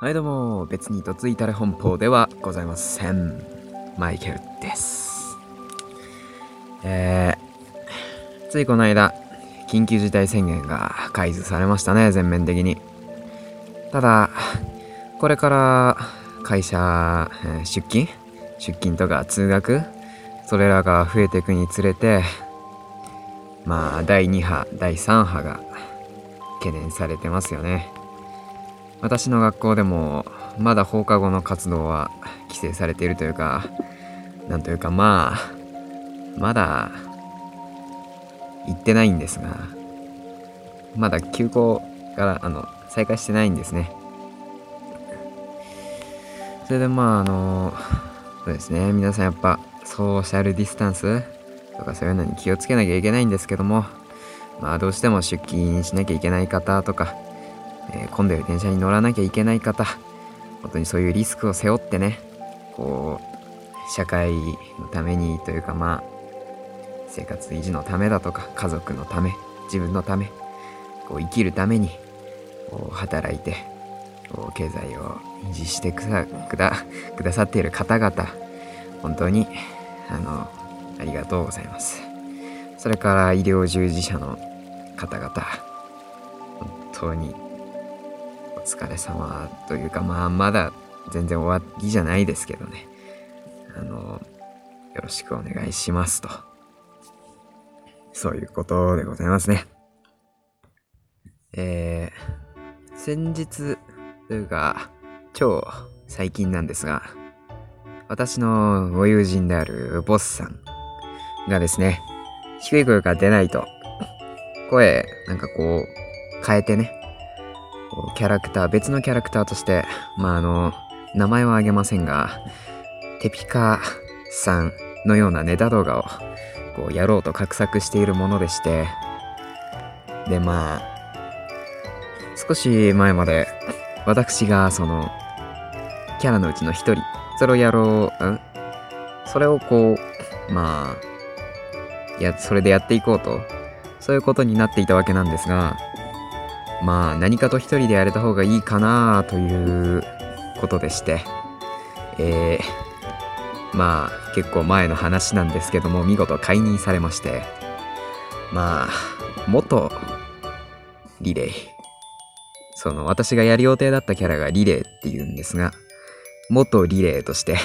はいどうも、別にとついたれ本邦ではございません。マイケルです。えー、ついこの間、緊急事態宣言が解除されましたね、全面的に。ただ、これから会社、えー出勤？出勤とか通学？それらが増えていくにつれて、まあ、第2波、第3波が懸念されてますよね。私の学校でもまだ放課後の活動は規制されているというかなんというかまあまだ行ってないんですがまだ休校からあの再開してないんですね。それでまああのそうですね。皆さんやっぱソーシャルディスタンスとかそういうのに気をつけなきゃいけないんですけどもまあどうしても出勤しなきゃいけない方とかえー混んでる電車に乗らなきゃいけない方本当にそういうリスクを背負ってねこう社会のためにというかまあ生活維持のためだとか家族のため自分のためこう生きるためにこう働いてこう経済を維持してくだくだ くださっている方々本当にあのありがとうございます。それから医療従事者の方々本当にお疲れ様というか、まあ、まだ全然終わりじゃないですけどね。あの、よろしくお願いしますと。そういうことでございますね。えー、先日というか、超最近なんですが、私のご友人であるボスさんがですね、低い声が出ないと、声、なんかこう、変えてね、キャラクター、別のキャラクターとして、まあ、あの、名前はあげませんが、テピカさんのようなネタ動画を、こう、やろうと画策しているものでして、で、まあ、少し前まで、私が、その、キャラのうちの一人、それをやろう、んそれをこう、まあ、いや、それでやっていこうと、そういうことになっていたわけなんですが、まあ何かと一人でやれた方がいいかなということでして、えー、まあ結構前の話なんですけども見事解任されまして、まあ元リレー。その私がやる予定だったキャラがリレーっていうんですが、元リレーとして、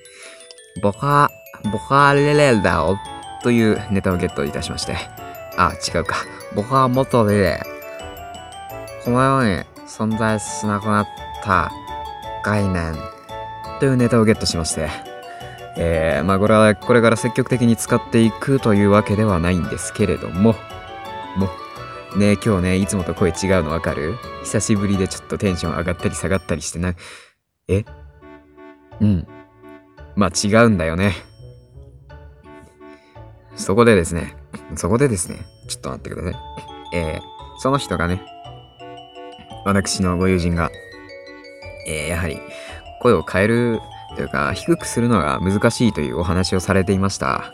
ボカ、ボカレレだよというネタをゲットいたしまして、あ、違うか。僕は元リレー。この世に存在しなくなった概念というネタをゲットしまして、えー、まあこれはこれから積極的に使っていくというわけではないんですけれども、もう、ね今日ね、いつもと声違うのわかる？久しぶりでちょっとテンション上がったり下がったりしてな、え？うん。まあ違うんだよね。そこでですね、そこでですね、ちょっと待ってください。えー、その人がね、私のご友人が、えーやはり声を変えるというか低くするのが難しいというお話をされていました。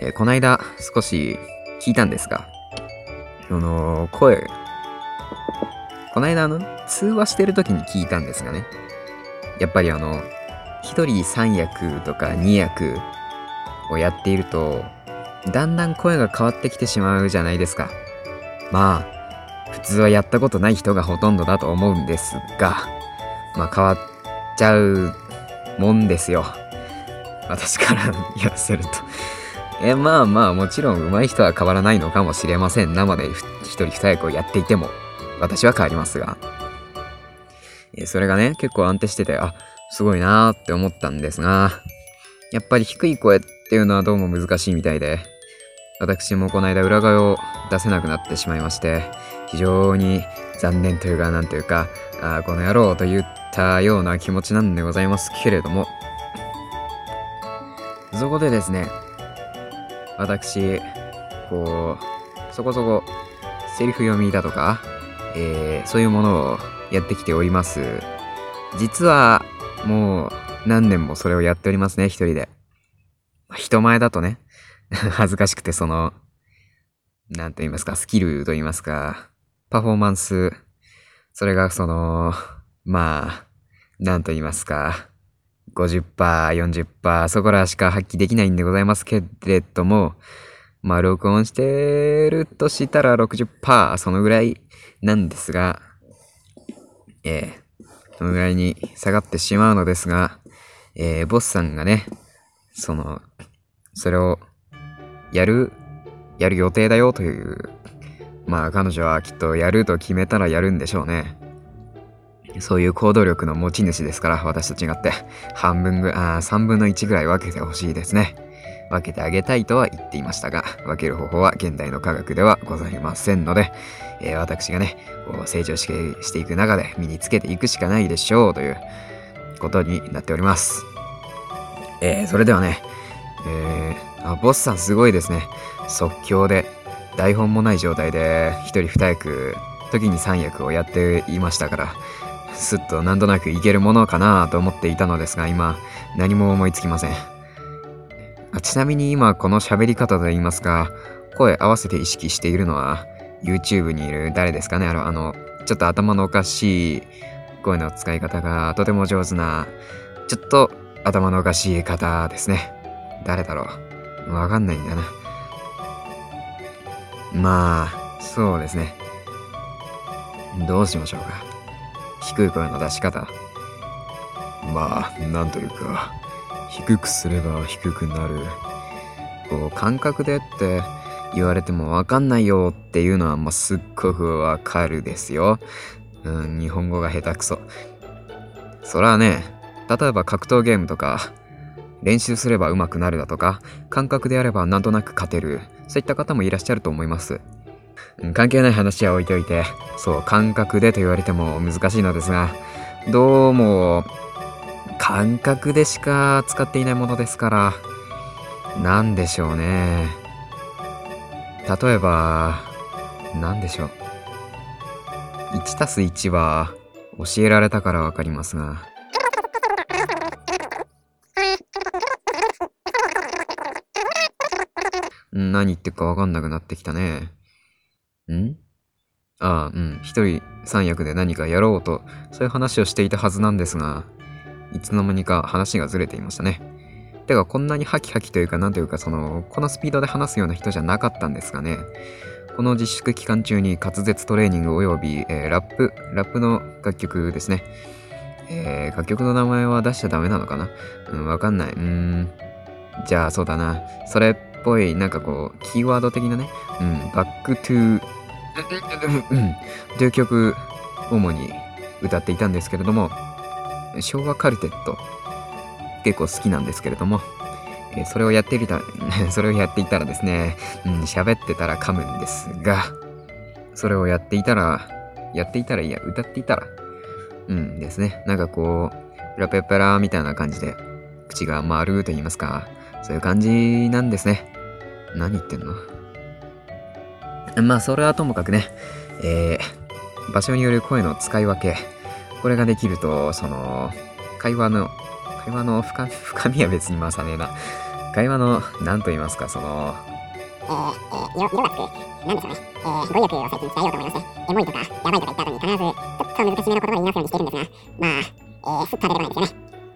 えーこないだ少し聞いたんですが、あのー声、こないだあの、通話してる時に聞いたんですがね、やっぱりあの、一人三役とか二役をやっていると、だんだん声が変わってきてしまうじゃないですか。まあ、普通はやったことない人がほとんどだと思うんですが、まあ変わっちゃうもんですよ。私から言わせると。え、まあまあもちろん上手い人は変わらないのかもしれません。生で一人二役をやっていても、私は変わりますが。えそれがね、結構安定してて、あ、すごいなーって思ったんですが、やっぱり低い声っていうのはどうも難しいみたいで、私もこの間裏声を出せなくなってしまいまして、非常に残念というか、なんというか、あこの野郎と言ったような気持ちなんでございますけれども、そこでですね、私、こう、そこそこ、セリフ読みだとか、えーそういうものをやってきております。実は、もう、何年もそれをやっておりますね、一人で。人前だとね、恥ずかしくて、その、なんと言いますか、スキルと言いますか、パフォーマンスそれがその、まあ、なんと言いますか、50%、40%、そこらしか発揮できないんでございますけれども、まあ、録音してるとしたら60%、そのぐらいなんですが、えー、そのぐらいに下がってしまうのですが、えー、ボスさんがね、その、それを、やる、やる予定だよという、まあ彼女はきっとやると決めたらやるんでしょうね。そういう行動力の持ち主ですから、私と違って。半分ぐ、あ3分の1ぐらい分けてほしいですね。分けてあげたいとは言っていましたが、分ける方法は現代の科学ではございませんので、えー、私がね、こう成長していく中で身につけていくしかないでしょうということになっております。えー、それではね、えー、あ、ボスさんすごいですね。即興で、台本もない状態で、一人二役、時に三役をやっていましたから、すっとなんとなくいけるものかなと思っていたのですが、今、何も思いつきません。あちなみに今、この喋り方と言いますか、声合わせて意識しているのは、YouTube にいる誰ですかね？あの、あの、ちょっと頭のおかしい声の使い方がとても上手な、ちょっと頭のおかしい方ですね。誰だろう？わかんないんだな。まあ、そうですね。どうしましょうか。低い声の出し方。まあ、なんというか、低くすれば低くなる。こう、感覚でって言われてもわかんないよっていうのは、まあ、すっごくわかるですよ。うん、日本語が下手くそ。そらね、例えば格闘ゲームとか、練習すれば上手くなるだとか、感覚でやればなんとなく勝てる、そういった方もいらっしゃると思います。関係ない話は置いておいて、そう、感覚でと言われても難しいのですが、どうも、感覚でしか使っていないものですから、なんでしょうね。例えば、なんでしょう。1たす1は教えられたからわかりますが、何言ってるかわかんなくなってきたね。ん？ああ、うん。一人三役で何かやろうと、そういう話をしていたはずなんですが、いつの間にか話がずれていましたね。てか、こんなにハキハキというか、なんというか、その、このスピードで話すような人じゃなかったんですがね。この自粛期間中に滑舌トレーニング及び、えー、ラップ、ラップの楽曲ですね。えー、楽曲の名前は出しちゃダメなのかな？うん、わかんない。うーん。じゃあ、そうだな。それぽい、なんかこう、キーワード的なね。うん、 back to、という曲、主に歌っていたんですけれども、昭和カルテット、結構好きなんですけれども、えそれをやっていた、それをやっていたらですね、うん、喋ってたら噛むんですが、それをやっていたら、やっていたらいや、歌っていたら、うんですね、なんかこう、ラペペラみたいな感じで、口が丸と言いますか、そういう感じなんですね。何言ってんの？まあ、それはともかくね、えー、場所による声の使い分け、これができると、その、会話の、会話の深深みは別に回さねえな。会話の、なんと言いますか、その、えー、えー、色、色がつく、なんでしょうね。えー、語を最近鍛えようと思いまして、エモいとか、やばいとか言った後に必ず、ちょっと難しめの言葉を言いますようにしているんですが、まあ、えー、すっと出てこないですよね。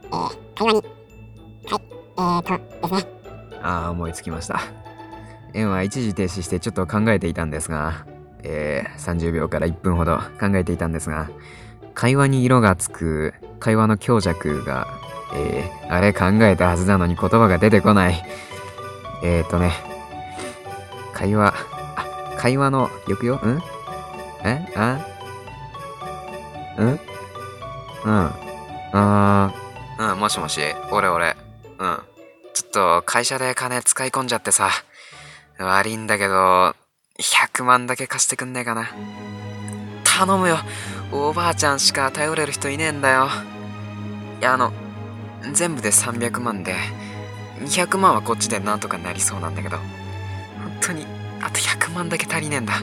えー、会話に、はい、えーと、ですね。ああ、思いつきました。円は一時停止してちょっと考えていたんですが、えー、30秒から1分ほど考えていたんですが、会話に色がつく会話の強弱が、えー、あれ考えたはずなのに言葉が出てこない。えーとね、会話、あ、会話の、よくよん？え？あ？ん？うんあー、うん、もしもし、俺俺。うん。ちょっと会社で金使い込んじゃってさ。悪いんだけど、100万だけ貸してくんねえかな。頼むよ。おばあちゃんしか頼れる人いねえんだよ。いや、あの、全部で300万で、200万はこっちでなんとかなりそうなんだけど、本当に、あと100万だけ足りねえんだ。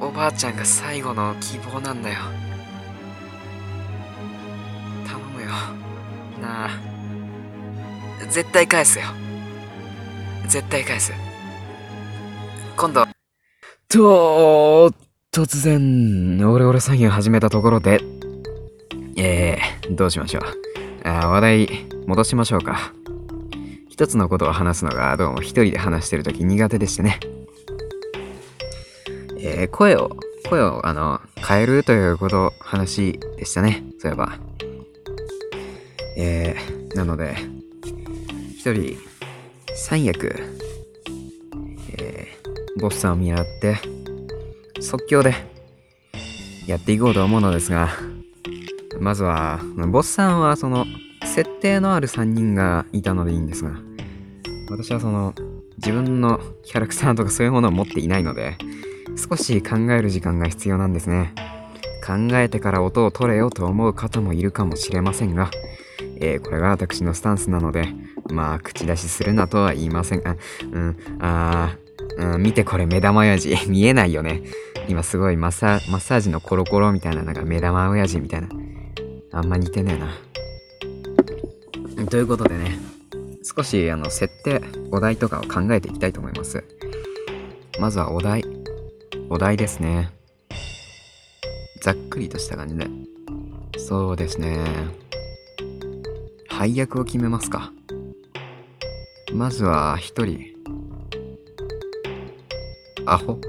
おばあちゃんが最後の希望なんだよ。頼むよ。なあ。絶対返すよ。絶対返す。今度。と突然、オレオレ詐欺を始めたところで、えー、どうしましょう。あ話題、戻しましょうか。一つのことを話すのが、どうも一人で話してるとき苦手でしてね。えー、声を、声を、あの、変えるということ、話でしたね。そういえば。えー、なので、一人、三役、えー、ボスさんを見習って、即興で、やっていこうと思うのですが、まずは、ボスさんはその、設定のある3人がいたのでいいんですが、私はその、自分のキャラクターとかそういうものを持っていないので、少し考える時間が必要なんですね。考えてから音を取れよと思う方もいるかもしれませんが、えー、これが私のスタンスなので、まあ、口出しするなとは言いません。あ、うん、あー、うん、見てこれ目玉親父。見えないよね。今すごいマッサージのコロコロみたいな、なんか目玉親父みたいな。あんま似てねえな。ということでね、少しあの設定、お題とかを考えていきたいと思います。まずはお題。お題ですね。ざっくりとした感じで。そうですね。配役を決めますか。まずは一人。アホ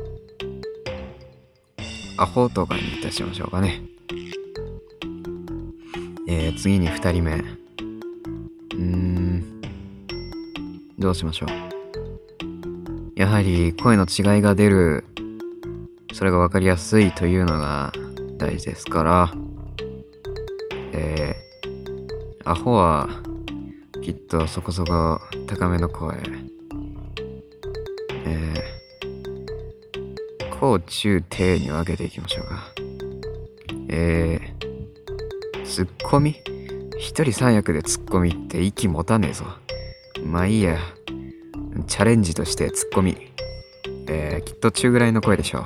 アホとかにいたしましょうかね。えー、次に二人目。うん。どうしましょう。やはり声の違いが出る、それがわかりやすいというのが大事ですから、えー、アホはきっとそこそこ高めの声。えー、高中低に分けていきましょうか。えー、ツッコミ？一人三役でツッコミって息持たねえぞ。まあいいや。チャレンジとしてツッコミ。えー、きっと中ぐらいの声でしょ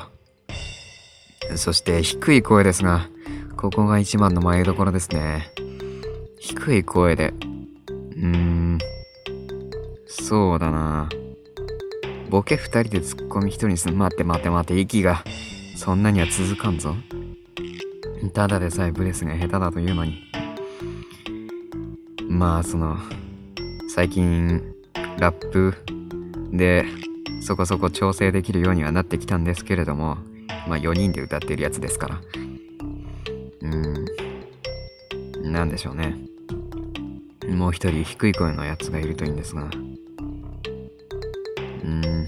う。そして低い声ですが、ここが一番の前どころですね。低い声で。うーん。そうだな。ボケ二人でツッコミ一人にすん。待って待って待って、息が。そんなには続かんぞ。ただでさえブレスが下手だというのに。まあ、その、最近、ラップでそこそこ調整できるようにはなってきたんですけれども、まあ4人で歌ってるやつですから。うん、なんでしょうね。もう一人低い声のやつがいるといいんですが。うん。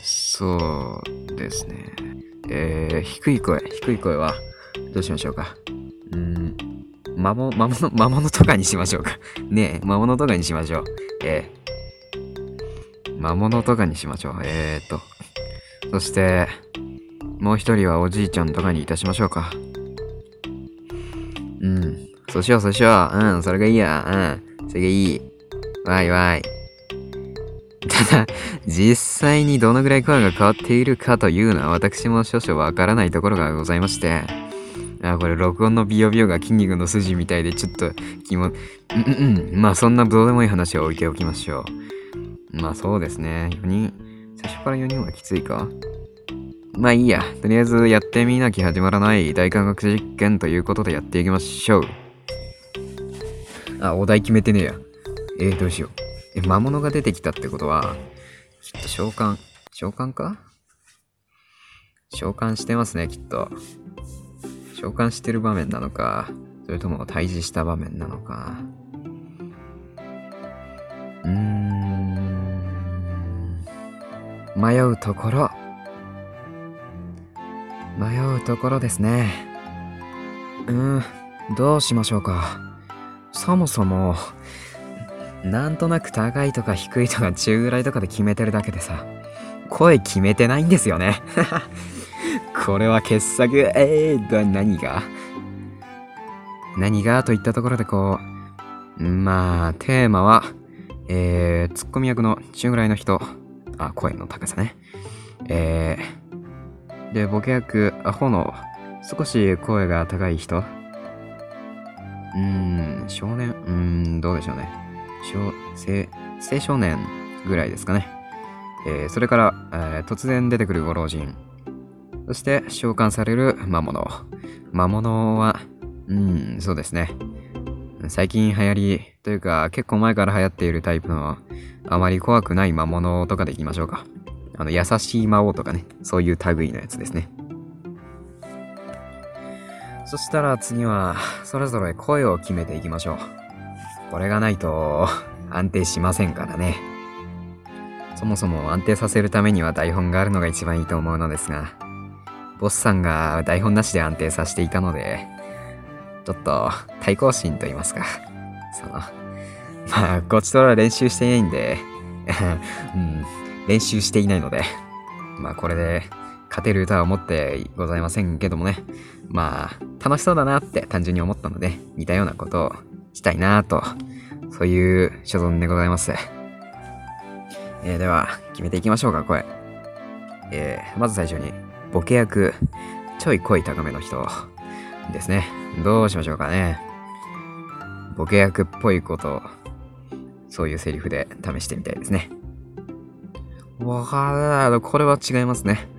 そうですね。えー、低い声、低い声は、どうしましょうか。うん。魔物、魔物、魔物とかにしましょうか。ねえ、魔物とかにしましょう。えー、魔物とかにしましょう。えーっと。そして、もう一人はおじいちゃんとかにいたしましょうか。そうしよう、そうしよう。うん、それがいいや。うん。それがいい。わいわい。ただ、実際にどのぐらい声が変わっているかというのは私も少々わからないところがございまして。あ、これ録音のビヨビヨが筋肉の筋みたいでちょっと気も、うんうん。まあそんなどうでもいい話は置いておきましょう。まあそうですね。4人、最初から4人はきついか？まあいいや。とりあえずやってみなきゃ始まらない大科学実験ということでやっていきましょう。あ、お題決めてねえや。えー、どうしよう。え、魔物が出てきたってことは、きっと召喚。召喚か？召喚してますね、きっと。召喚してる場面なのか、それとも退治した場面なのか。うーん。迷うところ。迷うところですね。うーん、どうしましょうか。そもそも、なんとなく高いとか低いとか中ぐらいとかで決めてるだけでさ、声決めてないんですよね。これは傑作。えー、だ、何が？何が？といったところでこう、まあ、テーマは、えー、ツッコミ役の中ぐらいの人。あ、声の高さね。えー、で、ボケ役、アホの少し声が高い人。うん、少年、うーん、どうでしょうね。小、青、青少年ぐらいですかね。えーそれから、えー突然出てくるご老人。そして召喚される魔物。魔物は、うん、そうですね。最近流行り、というか結構前から流行っているタイプの、あまり怖くない魔物とかでいきましょうか。あの、優しい魔王とかね、そういう類のやつですね。そしたら次は、それぞれ声を決めていきましょう。これがないと、安定しませんからね。そもそも安定させるためには台本があるのが一番いいと思うのですが、ボスさんが台本なしで安定させていたので、ちょっと対抗心と言いますか。その、まあ、こっちとら練習していないんで、うん、練習していないので、まあこれで勝てる歌は思ってございませんけどもね、まあ楽しそうだなって単純に思ったので、似たようなことをしたいなと、そういう所存でございます。えーでは、決めていきましょうか、声。えーまず最初に、ボケ役、ちょい声高めの人ですね。どうしましょうかね。ボケ役っぽいことを、そういうセリフで試してみたいですね。わかる、これは違いますね。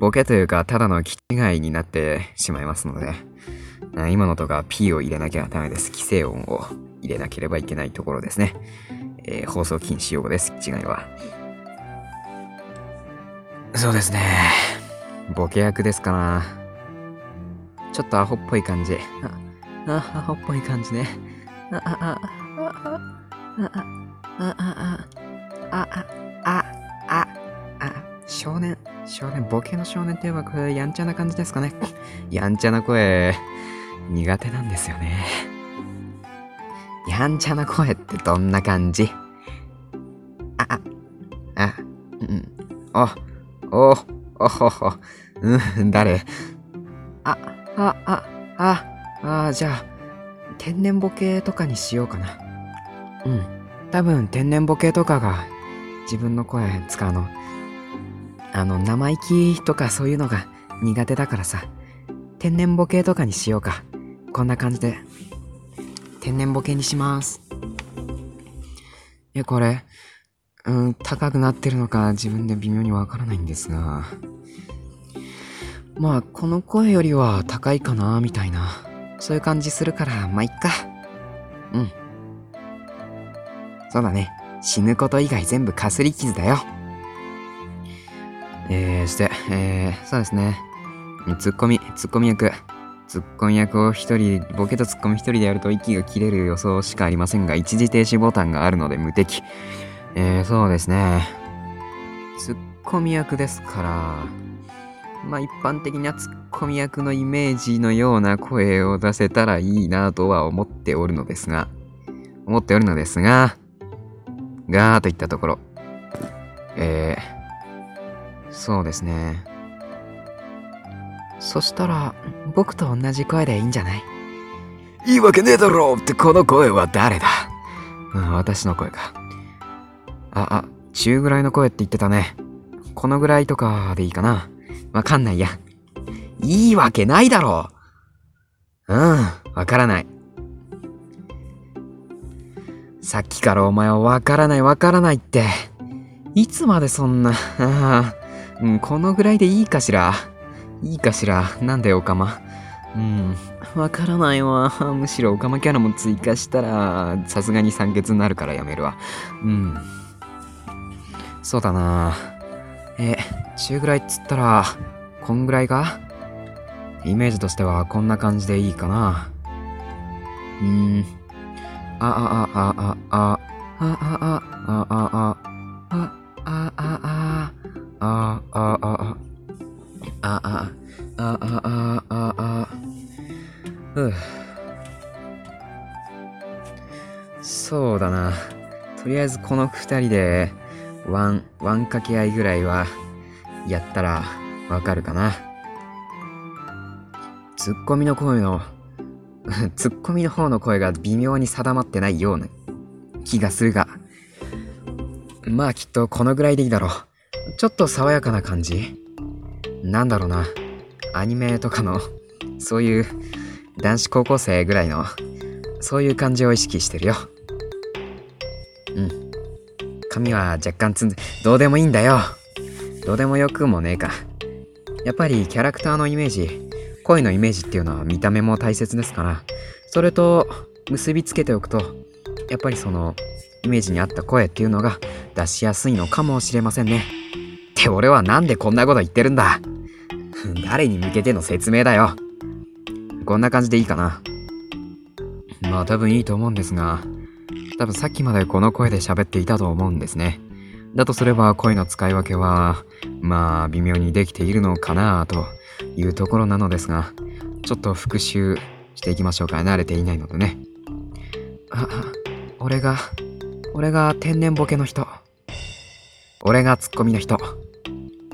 ボケというか、ただの気違いになってしまいますので、あ今のとか P を入れなきゃダメです。規制音を入れなければいけないところですね。えー放送禁止用語です。違いは。そうですね。ボケ役ですかな。ちょっとアホっぽい感じ。あ、あ、アホっぽい感じね。あ、あ、あ、あ、あ、あ、あ、あ、あ、あ、あ、あ、あ、少年、少年、ボケの少年って言えばこれやんちゃな感じですかね。やんちゃな声、苦手なんですよね。やんちゃな声ってどんな感じ？あ、あ、あ、うん、お、お、おほほ、うん、誰？あ、あ、あ、あ、あ、じゃあ、天然ボケとかにしようかな。うん。多分天然ボケとかが自分の声使うの。あの、生意気とかそういうのが苦手だからさ。天然ボケとかにしようか。こんな感じで。天然ボケにします。え、これ、うん、高くなってるのか自分で微妙にわからないんですが。まあ、この声よりは高いかな、みたいな。そういう感じするから、まあ、いっか。うん。そうだね。死ぬこと以外全部かすり傷だよ。えー、して、えー、そうですね。ツッコミ、ツッコミ役。ツッコミ役を一人、ボケとツッコミ一人でやると息が切れる予想しかありませんが、一時停止ボタンがあるので無敵。えー、そうですね。ツッコミ役ですから、まあ一般的なツッコミ役のイメージのような声を出せたらいいなとは思っておるのですが、思っておるのですが、がーといったところ。えー、そうですね。そしたら、僕と同じ声でいいんじゃない？いいわけねえだろってこの声は誰だ？うん、私の声か。あ、あ、中ぐらいの声って言ってたね。このぐらいとかでいいかな。わかんないや。いいわけないだろう。うん、わからない。さっきからお前はわからないわからないって。いつまでそんな、ああ、うん、このぐらいでいいかしら？いいかしら？なんでオカマ。うん、わからないわ。むしろオカマキャラも追加したら、さすがに酸欠になるからやめるわ。うん。そうだな。え、中ぐらいっつったら、こんぐらいかイメージとしてはこんな感じでいいかな。うーん。あ、あ、あ、あ、あ、あ、あ、あ、あ、あ、あ、あ、あ、あ、あ、あ、あ、あ、あ、あ、あ、あ、あ、あ、あ、あ、ふう。そうだな。とりあえずこの二人で、ワン、ワン掛け合いぐらいは、やったら、わかるかな。ツッコミの声の、ツッコミの方の声が微妙に定まってないような気がするが、まあきっとこのぐらいでいいだろう。ちょっと爽やかな感じ？なんだろうな。アニメとかの、そういう男子高校生ぐらいの、そういう感じを意識してるよ。うん。髪は若干つん、どうでもいいんだよ。どうでもよくもねえか。やっぱりキャラクターのイメージ、声のイメージっていうのは見た目も大切ですから、それと結びつけておくと、やっぱりそのイメージに合った声っていうのが出しやすいのかもしれませんね。って俺はなんでこんなこと言ってるんだ 誰に向けての説明だよ。こんな感じでいいかな。まあ多分いいと思うんですが、多分さっきまでこの声で喋っていたと思うんですね。だとすれば声の使い分けは、まあ微妙にできているのかなというところなのですが、ちょっと復習していきましょうか。慣れていないのでね。あ、俺が、俺が天然ボケの人。俺がツッコミの人。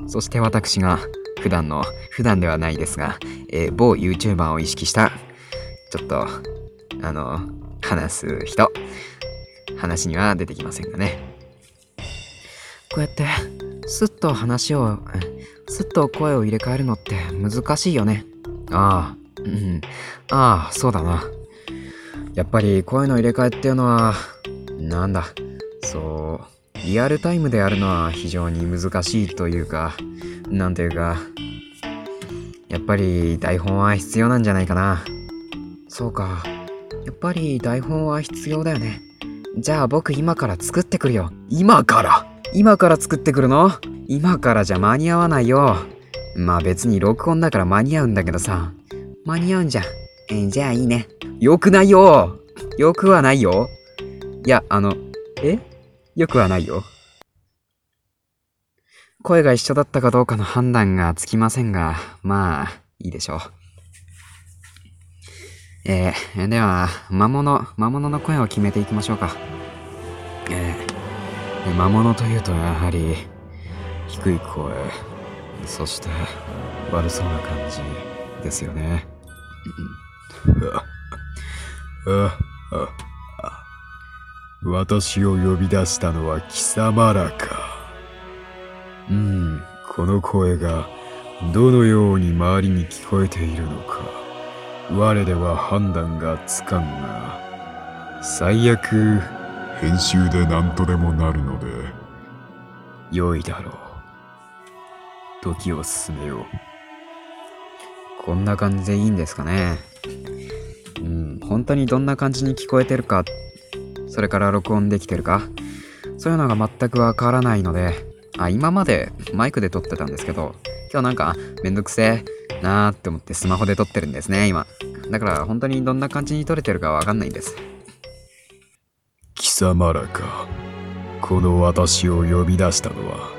そして私が普段の、普段ではないですが、えー某 YouTuber を意識した、ちょっと、あの、話す人。話には出てきませんがね。こうやって、スッと話を、えスッと声を入れ替えるのって難しいよね。ああ、うん。ああ、そうだな。やっぱり声の入れ替えっていうのは、なんだ、そう、リアルタイムでやるのは非常に難しいというか、なんていうか、やっぱり台本は必要なんじゃないかな。そうか。やっぱり台本は必要だよね。じゃあ僕今から作ってくるよ。今から？今から作ってくるの？今からじゃ間に合わないよ。まあ別に録音だから間に合うんだけどさ。間に合うんじゃ。えーじゃあいいね。よくないよよくはないよいや、あの、え？よくはないよ。声が一緒だったかどうかの判断がつきませんが、まあ、いいでしょう。えー、では、魔物、魔物の声を決めていきましょうか。えー、魔物というとやはり、低い声、そして、悪そうな感じですよね。あああ私を呼び出したのは貴様らか。うん、この声がどのように周りに聞こえているのか、我では判断がつかんが、最悪、編集で何とでもなるので、良いだろう。時を進めよう。こんな感じでいいんですかね。うん、本当にどんな感じに聞こえてるか、それから録音できてるか、そういうのが全くわからないので、あ、今までマイクで撮ってたんですけど、今日なんかめんどくせえなーって思ってスマホで撮ってるんですね、今。だから本当にどんな感じに撮れてるかわかんないんです。貴様らかこの私を呼び出したのは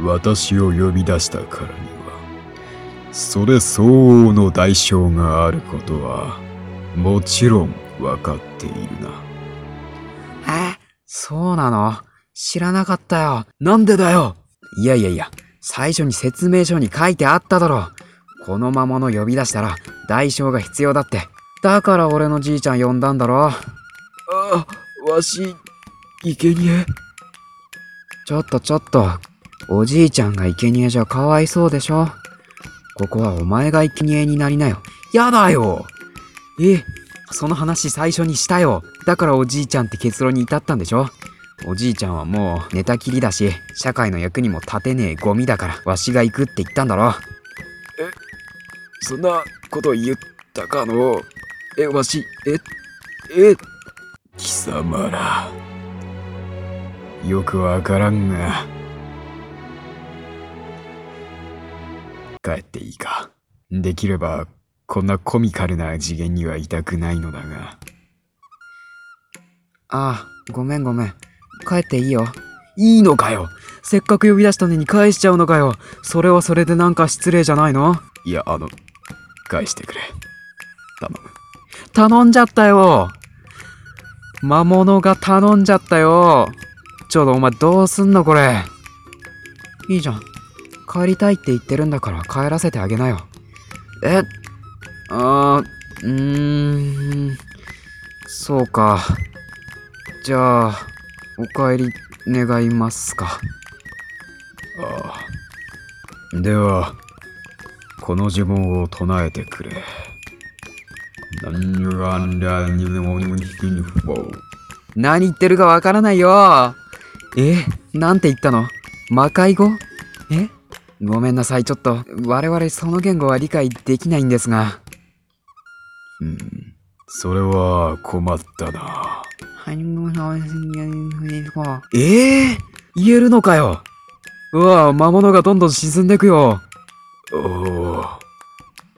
私を呼び出したからにはそれ相応の代償があることはもちろん分かっているなえそうなの？知らなかったよ。なんでだよ？いやいやいや、最初に説明書に書いてあっただろ。この魔物呼び出したら代償が必要だって。だから俺のじいちゃん呼んだんだろ。あわし生贄？ちょっとちょっと。おじいちゃんが生贄じゃかわいそうでしょ。ここはお前が生贄になりなよ。やだよえ、その話最初にしたよ。だからおじいちゃんって結論に至ったんでしょ。おじいちゃんはもう寝たきりだし、社会の役にも立てねえゴミだから、わしが行くって言ったんだろ。え？そんなこと言ったかの？えわしえ？え？貴様ら。よくわからんが。帰っていいか。できればこんなコミカルな次元にはいたくないのだが。ああ、ごめんごめん。帰っていいよ。いいのかよ。せっかく呼び出したのに返しちゃうのかよ。それはそれでなんか失礼じゃないの？いやあの返してくれ。頼む。頼んじゃったよ。魔物が頼んじゃったよ。ちょうどお前どうすんのこれ。いいじゃん。帰りたいって言ってるんだから帰らせてあげなよ。えあー、うーん、そうか。じゃあ、お帰り願いますか。ああではこの呪文を唱えてくれ何言ってるかわからないよ。えなんて言ったの？魔界語？え？ごめんなさい、ちょっと、我々その言語は理解できないんですが。うん。それは困ったな。ええ言えるのかようわ魔物がどんどん沈んでくよ。おお。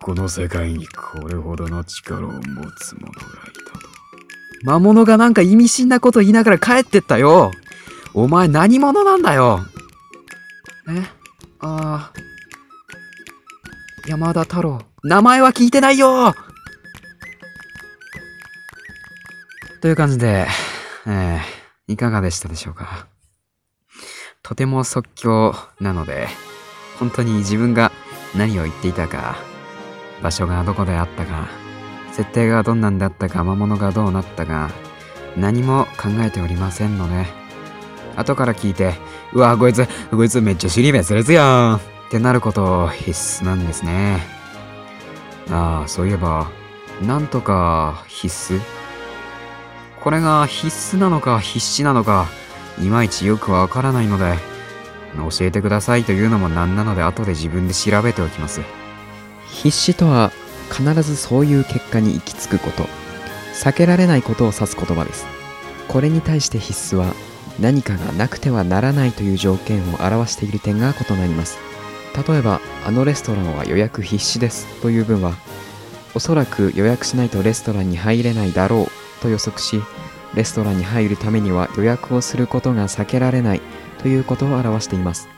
この世界にこれほどの力を持つ者がいたと。魔物がなんか意味深なこと言いながら帰ってったよ。お前何者なんだよ。え？ああ。山田太郎。名前は聞いてないよという感じで、えー、いかがでしたでしょうか？とても即興なので、本当に自分が何を言っていたか、場所がどこであったか、設定がどんなんだったか、魔物がどうなったか、何も考えておりませんので、後から聞いて、うわ、こいつ、こいつめっちゃ尻目するやんってなること必須なんですね。ああ、そういえば、なんとか必須？これが必須なのか必死なのか、いまいちよくわからないので、教えてくださいというのもなんなので後で自分で調べておきます。必死とは必ずそういう結果に行き着くこと。避けられないことを指す言葉です。これに対して必須は何かがなくてはならないという条件を表している点が異なります。例えばあのレストランは予約必至ですという文はおそらく予約しないとレストランに入れないだろうと予測しレストランに入るためには予約をすることが避けられないということを表しています。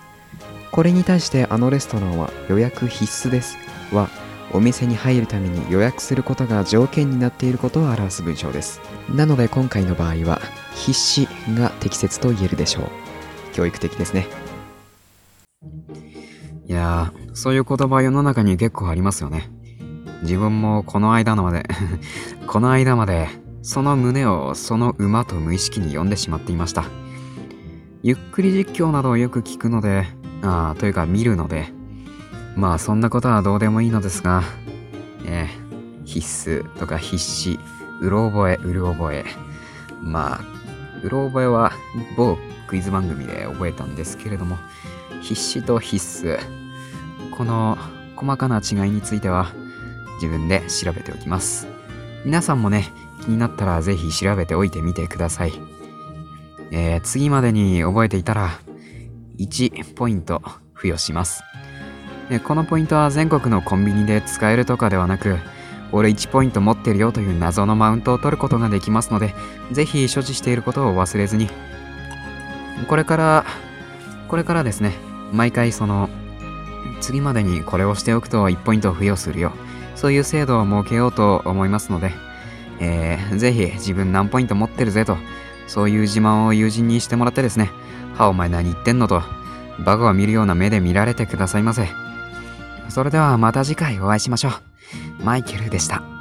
これに対してあのレストランは予約必須ですはお店に入るために予約することが条件になっていることを表す文章です。なので今回の場合は必死が適切と言えるでしょう。教育的ですね。いやー、そういう言葉世の中に結構ありますよね。自分もこの間のまで この間まで、その胸をその馬と無意識に読んでしまっていました。ゆっくり実況などをよく聞くので、ああ、というか見るので、まあそんなことはどうでもいいのですが、えー、必須とか必死、うろ覚え、うる覚え。まあ、うろ覚えは某クイズ番組で覚えたんですけれども、必死と必須。この細かな違いについては自分で調べておきます。皆さんもね、気になったらぜひ調べておいてみてください。えー、次までに覚えていたら1ポイント付与します。でこのポイントは全国のコンビニで使えるとかではなく、俺1ポイント持ってるよという謎のマウントを取ることができますので、ぜひ所持していることを忘れずに。これから、これからですね、毎回その、次までにこれをしておくと1ポイント付与するよ。そういう制度を設けようと思いますので、えー、ぜひ自分何ポイント持ってるぜと、そういう自慢を友人にしてもらってですね、はお前何言ってんのと、バカを見るような目で見られてくださいませ。それではまた次回お会いしましょう。マイケルでした。